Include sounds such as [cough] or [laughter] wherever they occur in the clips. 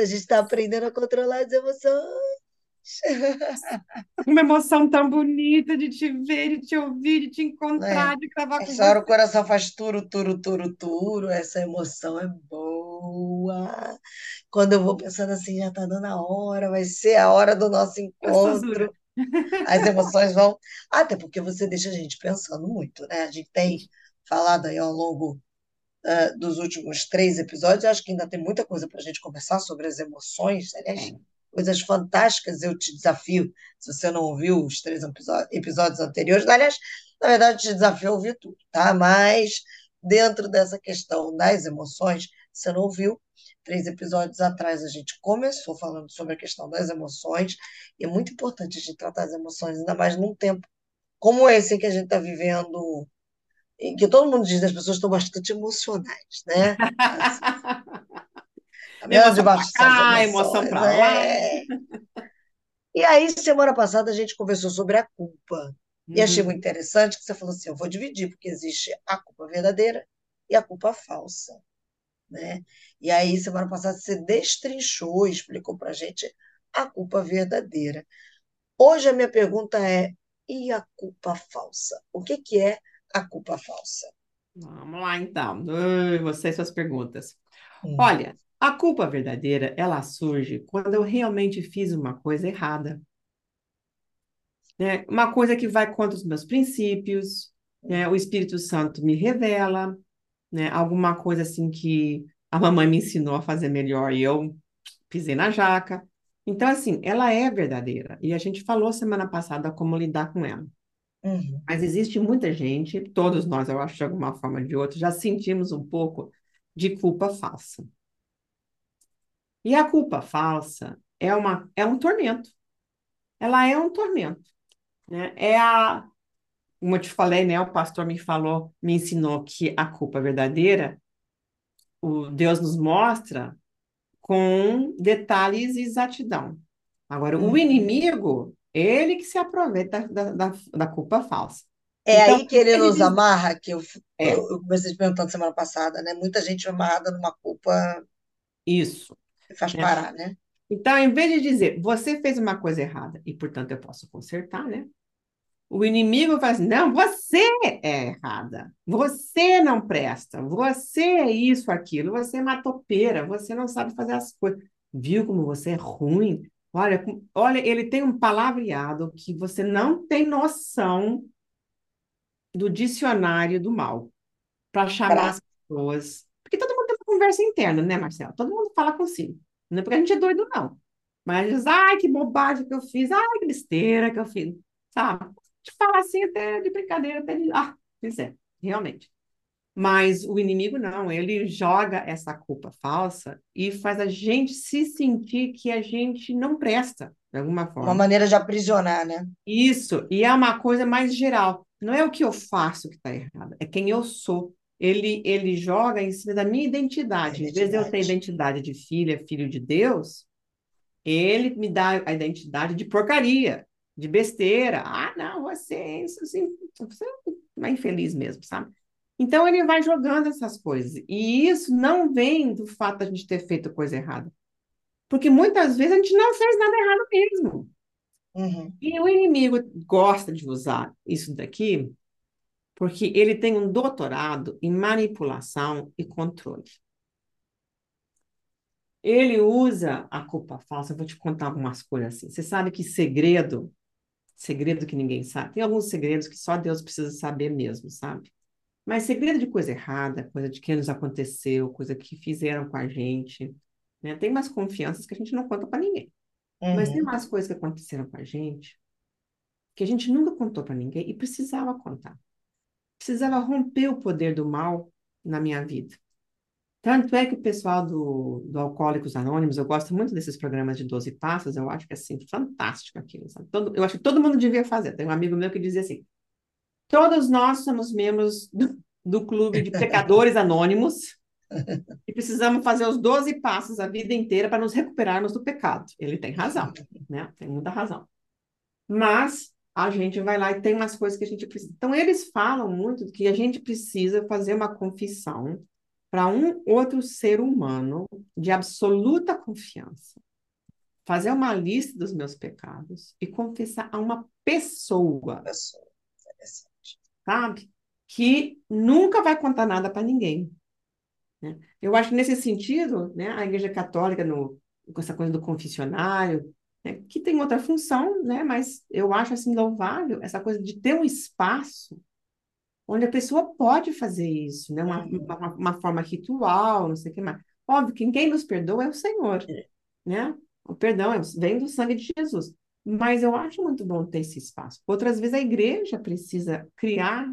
a gente está aprendendo a controlar as emoções. [laughs] Uma emoção tão bonita de te ver, de te ouvir, de te encontrar, É. de gravar com Essa hora o coração faz turo, turo, turo, turo. Essa emoção é boa. Quando eu vou pensando assim, já está dando a hora, vai ser a hora do nosso encontro. As emoções vão. Até porque você deixa a gente pensando muito, né? A gente tem falado aí ao longo eh, dos últimos três episódios, acho que ainda tem muita coisa para a gente conversar sobre as emoções, aliás, coisas fantásticas. Eu te desafio, se você não ouviu os três episó- episódios anteriores, aliás, na verdade, eu te desafio a ouvir tudo, tá? Mas dentro dessa questão das emoções, você não ouviu. Três episódios atrás a gente começou falando sobre a questão das emoções, e é muito importante a gente tratar as emoções, ainda mais num tempo como esse que a gente está vivendo, que todo mundo diz que as pessoas estão bastante emocionais, né? Assim, [laughs] Emoção dessas cá, emoção pra lá. é. E aí, semana passada, a gente conversou sobre a culpa. E achei muito Uhum. interessante que você falou assim: eu vou dividir, porque existe a culpa verdadeira e a culpa falsa, né? E aí, semana passada, você destrinchou e explicou para a gente a culpa verdadeira. Hoje a minha pergunta é: e a culpa falsa? O que que é a culpa falsa? Vamos lá, então. Você e suas perguntas. Hum, Olha, a culpa verdadeira, ela surge quando eu realmente fiz uma coisa errada, né? Uma coisa que vai contra os meus princípios, né? O Espírito Santo me revela, né? Alguma coisa assim que a mamãe me ensinou a fazer melhor e eu pisei na jaca. Então, assim, ela é verdadeira. E a gente falou semana passada como lidar com ela. Uhum. Mas existe muita gente, todos nós, eu acho, de alguma forma ou de outra, já sentimos um pouco de culpa falsa. E a culpa falsa é uma, é um tormento. Ela é um tormento, né? É a, como eu te falei, né? O pastor me falou, me ensinou que a culpa verdadeira, o Deus nos mostra com detalhes e exatidão. Agora, o Uhum. inimigo, ele que se aproveita da, da, da culpa falsa. É Então, aí que ele ele nos amarra, que eu, é, eu eu comecei te perguntando semana passada, né? Muita gente amarrada numa culpa isso, que faz né? parar, né? Então, em vez de dizer, você fez uma coisa errada e, portanto, eu posso consertar, né? O inimigo fala assim, não, você é errada, você não presta, você é isso, aquilo, você é matopeira, você não sabe fazer as coisas. Viu como você é ruim? Olha, olha, ele tem um palavreado que você não tem noção do dicionário do mal para chamar Pra... as pessoas. Porque todo mundo tem uma conversa interna, né, Marcelo? Todo mundo fala consigo. Não é porque a gente é doido, não. Mas diz, ai, que bobagem que eu fiz, ai, que besteira que eu fiz, sabe? De falar assim até de brincadeira, até de, ah, pois é, realmente. Mas o inimigo não, ele joga essa culpa falsa e faz a gente se sentir que a gente não presta, de alguma Uma forma. maneira de aprisionar, né? Isso, e é uma coisa mais geral. Não é o que eu faço que está errado, é quem eu sou. Ele, ele joga em cima da minha identidade. Em vez de eu ter identidade. identidade de filha, filho de Deus, ele me dá a identidade de porcaria, de besteira. Ah, não, você é isso, assim, você é uma infeliz mesmo, sabe? Então ele vai jogando essas coisas. E isso não vem do fato de a gente ter feito coisa errada. Porque muitas vezes a gente não fez nada errado mesmo. Uhum. E o inimigo gosta de usar isso daqui porque ele tem um doutorado em manipulação e controle. Ele usa a culpa falsa. Eu vou te contar algumas coisas assim. Você sabe que segredo, segredo que ninguém sabe, tem alguns segredos que só Deus precisa saber mesmo, sabe? Mas segredo de coisa errada, coisa de que nos aconteceu, coisa que fizeram com a gente, né? Tem umas confianças que a gente não conta para ninguém. Mas tem Uhum. umas coisas que aconteceram com a gente que a gente nunca contou para ninguém e precisava contar. Precisava romper o poder do mal na minha vida. Tanto é que o pessoal do, do Alcoólicos Anônimos, eu gosto muito desses programas de 12 passos, eu acho que é assim, fantástico aquilo, sabe? Todo, eu acho que todo mundo devia fazer. Tem um amigo meu que dizia assim: todos nós somos membros do, do clube de pecadores anônimos [laughs] e precisamos fazer os 12 passos a vida inteira para nos recuperarmos do pecado. Ele tem razão, né? Tem muita razão. Mas a gente vai lá e tem umas coisas que a gente precisa. Então, eles falam muito que a gente precisa fazer uma confissão para um outro ser humano de absoluta confiança, fazer uma lista dos meus pecados e confessar a uma pessoa, Pessoa, interessante. Sabe? Que nunca vai contar nada para ninguém. né? Eu acho que nesse sentido, né, a Igreja Católica, no, com essa coisa do confessionário, né, que tem outra função, né, mas eu acho assim louvável essa coisa de ter um espaço onde a pessoa pode fazer isso, né, uma, Uhum. uma, uma forma ritual, não sei o que mais. Óbvio que quem nos perdoa é o Senhor, É. né? O perdão é- vem do sangue de Jesus. Mas eu acho muito bom ter esse espaço. Outras vezes a igreja precisa criar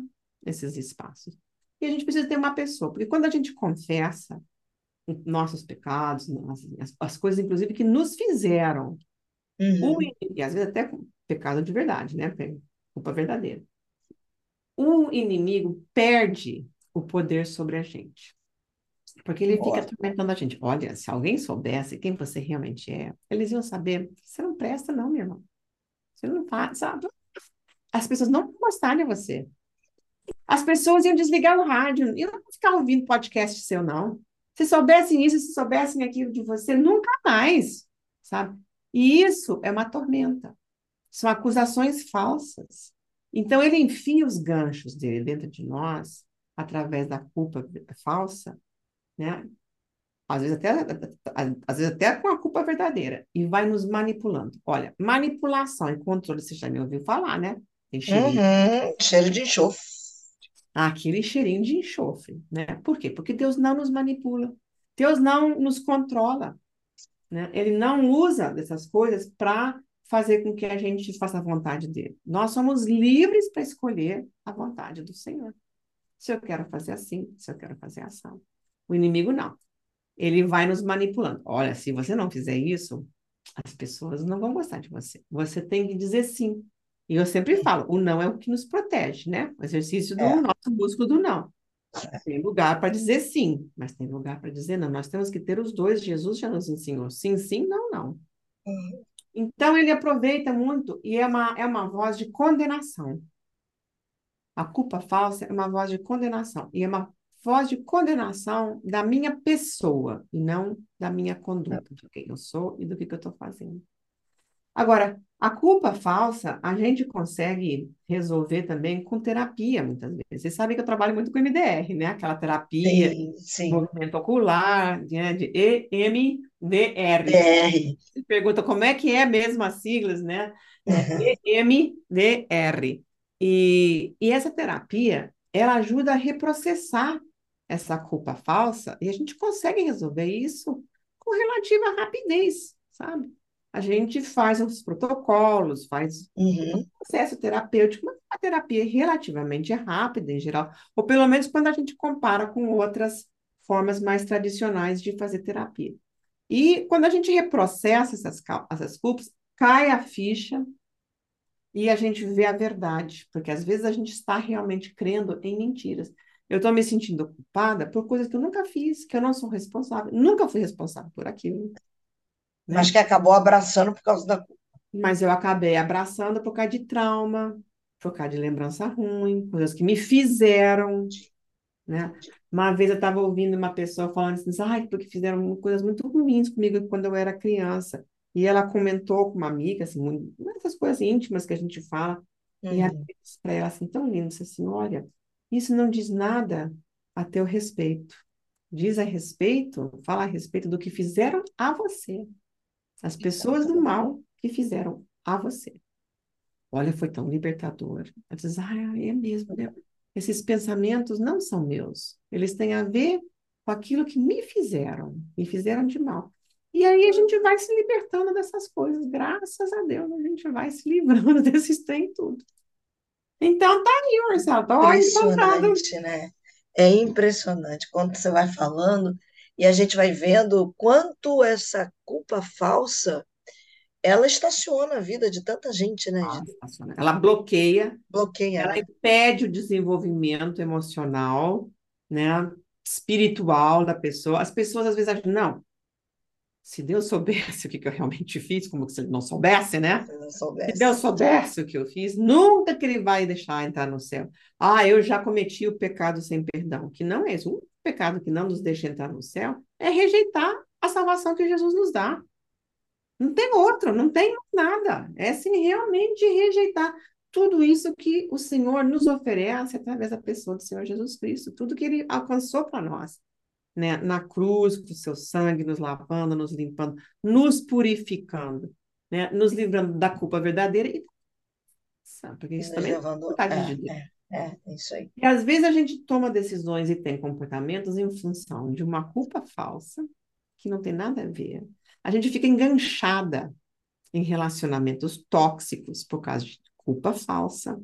esses espaços. E a gente precisa ter uma pessoa, porque quando a gente confessa nossos pecados, as, as- as coisas, inclusive, que nos fizeram, o Uhum. inimigo, e às vezes até pecado de verdade, né? Culpa verdadeira. O inimigo perde o poder sobre a gente. Porque ele fica atormentando a gente. Olha, se alguém soubesse quem você realmente é, eles iam saber. Você não presta, não, meu irmão. Você não faz, sabe? As pessoas não vão gostar de você. As pessoas iam desligar o rádio, iam não ficar ouvindo podcast seu, não. Se soubessem isso, se soubessem aquilo de você, nunca mais, sabe? E isso é uma tormenta. São acusações falsas. Então, ele enfia os ganchos dele dentro de nós, através da culpa falsa, né? Às vezes até, às vezes até com a culpa verdadeira, e vai nos manipulando. Olha, manipulação e controle, você já me ouviu falar, né? Tem cheirinho, Uhum. Cheiro de enxofre. aquele cheirinho de enxofre, né? Por quê? Porque Deus não nos manipula, Deus não nos controla, né? Ele não usa dessas coisas para fazer com que a gente faça a vontade dele. Nós somos livres para escolher a vontade do Senhor. Se eu quero fazer assim, se eu quero fazer ação. O inimigo não. Ele vai nos manipulando. Olha, se você não fizer isso, as pessoas não vão gostar de você. Você tem que dizer sim. E eu sempre falo, o não é o que nos protege, né? O exercício do É. nosso músculo do não. Tem lugar para dizer sim, mas tem lugar para dizer não. Nós temos que ter os dois. Jesus já nos ensinou. Sim, sim, não, não. Uhum. Então ele aproveita muito e é uma, é uma voz de condenação. A culpa falsa é uma voz de condenação. E é uma voz de condenação da minha pessoa e não da minha conduta, de quem eu sou e do que, que eu estou fazendo. Agora, a culpa falsa a gente consegue resolver também com terapia, muitas vezes. Vocês sabem que eu trabalho muito com MDR, né? Aquela terapia, Sim, sim. movimento ocular, né? de EMDR. BR. Você pergunta como é que é mesmo as siglas, né? É EMDR. E, e essa terapia, ela ajuda a reprocessar essa culpa falsa e a gente consegue resolver isso com relativa rapidez, sabe? A gente faz os protocolos, faz Uhum. processo terapêutico, mas a terapia é relativamente rápida em geral, ou pelo menos quando a gente compara com outras formas mais tradicionais de fazer terapia. E quando a gente reprocessa essas, essas culpas, cai a ficha e a gente vê a verdade, porque às vezes a gente está realmente crendo em mentiras. Eu estou me sentindo culpada por coisas que eu nunca fiz, que eu não sou responsável, nunca fui responsável por aquilo, né? Mas que acabou abraçando por causa da culpa. Mas eu acabei abraçando por causa de trauma, por causa de lembrança ruim, coisas que me fizeram, né? Uma vez eu estava ouvindo uma pessoa falando assim, ai, porque fizeram coisas muito ruins comigo quando eu era criança. E ela comentou com uma amiga, assim, muito, essas coisas íntimas que a gente fala, e ela Uhum. disse para ela assim, tão lindo, disse assim, olha, isso não diz nada a teu respeito. Diz a respeito, fala a respeito do que fizeram a você. As pessoas do mal que fizeram a você. Olha, foi tão libertador. Ela diz, ah, é mesmo, né? Esses pensamentos não são meus. Eles têm a ver com aquilo que me fizeram, me fizeram de mal. E aí a gente vai se libertando dessas coisas. Graças a Deus, a gente vai se livrando [laughs] desses trem tudo. Então tá aí, Marcelo. Tô encantada. Impressionante, né? É impressionante quando você vai falando e a gente vai vendo quanto essa culpa falsa ela estaciona a vida de tanta gente, né, Ah, estaciona. Ela bloqueia, Bloqueia, ela né? impede o desenvolvimento emocional, né, espiritual da pessoa. As pessoas às vezes acham, não, se Deus soubesse [laughs] o que que eu realmente fiz, como se ele não soubesse, né? Se não Se soubesse. Deus soubesse o que eu fiz, nunca que ele vai deixar entrar no céu. Ah, eu já cometi o pecado sem perdão, que não é isso. Um pecado que não nos deixa entrar no céu é rejeitar a salvação que Jesus nos dá. Não tem outro, não tem nada. É sim realmente rejeitar tudo isso que o Senhor nos oferece através da pessoa do Senhor Jesus Cristo, tudo que ele alcançou para nós, né? Na cruz, com o seu sangue nos lavando, nos limpando, nos purificando, né? Nos livrando da culpa verdadeira e porque isso também é vontade é, de Deus. É, é, é, isso aí. E às vezes a gente toma decisões e tem comportamentos em função de uma culpa falsa que não tem nada a ver a gente fica enganchada em relacionamentos tóxicos por causa de culpa falsa.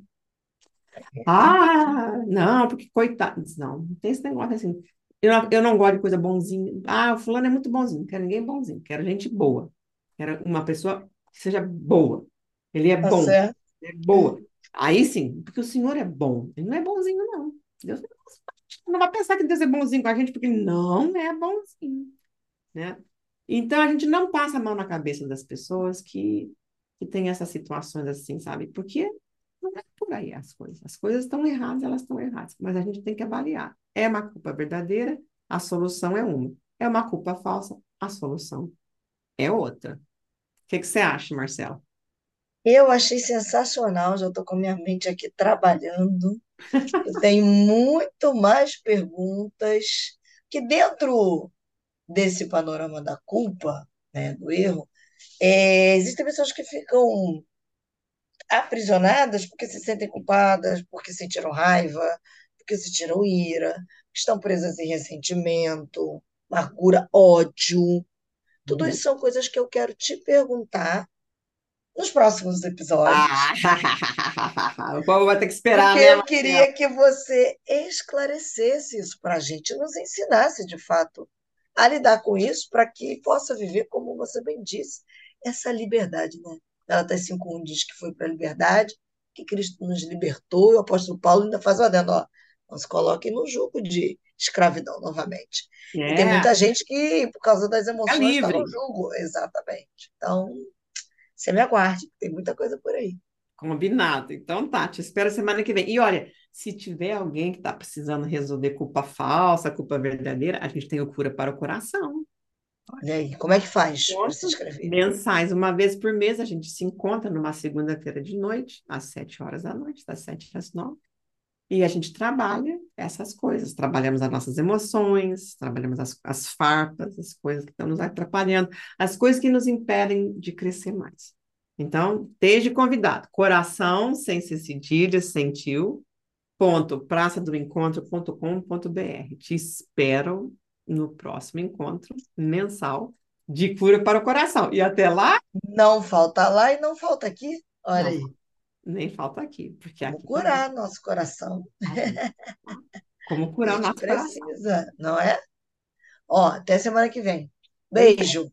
Ah, não, porque coitado. Não, não tem esse negócio assim. Eu não, eu não gosto de coisa bonzinha. Ah, o fulano é muito bonzinho. Não quero ninguém bonzinho. Quero gente boa. Quero uma pessoa que seja boa. Ele é tá bom. Ele é boa. Aí sim, porque o Senhor é bom. Ele não é bonzinho, não. Deus não vai pensar que Deus é bonzinho com a gente, porque ele não é bonzinho. Né? Então, a gente não passa a mão na cabeça das pessoas que, que têm essas situações assim, sabe? Porque aí as coisas. As coisas estão erradas, elas estão erradas. Mas a gente tem que avaliar. É uma culpa verdadeira, a solução é uma. É uma culpa falsa, a solução é outra. O que, que você acha, Marcelo? Eu achei sensacional, já estou com minha mente aqui trabalhando. Eu tenho muito mais perguntas que dentro desse panorama da culpa, né, do erro, é, existem pessoas que ficam aprisionadas porque se sentem culpadas, porque sentiram raiva, porque sentiram ira, estão presas em ressentimento, amargura, ódio. Tudo isso são coisas que eu quero te perguntar nos próximos episódios. Ah, [laughs] o povo vai ter que esperar, Porque né, eu queria que você esclarecesse isso para a gente, nos ensinasse de fato a lidar com isso para que possa viver, como você bem disse, essa liberdade. Né? Gálatas 5.1 diz que foi para a liberdade, que Cristo nos libertou, e o apóstolo Paulo ainda faz o adendo, ó, não se coloquem no jugo de escravidão novamente. É. E tem muita é. gente que, por causa das emoções, é está no jugo. Exatamente. Então, você me aguarde, tem muita coisa por aí. Combinado. Então tá, te espero semana que vem. E olha, se tiver alguém que está precisando resolver culpa falsa, culpa verdadeira, a gente tem o Cura para o Coração. Olha aí, como é que faz para se inscrever? Mensais, uma vez por mês, a gente se encontra numa segunda-feira de noite, às sete horas da noite, das sete às nove. E a gente trabalha essas coisas. Trabalhamos as nossas emoções, trabalhamos as, as farpas, as coisas que estão nos atrapalhando, as coisas que nos impedem de crescer mais. Então, desde convidado, coração, sem ser cedilha, sentiu, ponto, praçadoencontro.com.br. Te espero no próximo encontro mensal de cura para o coração. E até lá... Não falta lá e não falta aqui. Olha não, aí. Nem falta aqui. Porque aqui curar também. nosso coração. [laughs] Como curar o nosso precisa, coração. não é? Ó, até semana que vem. Beijo.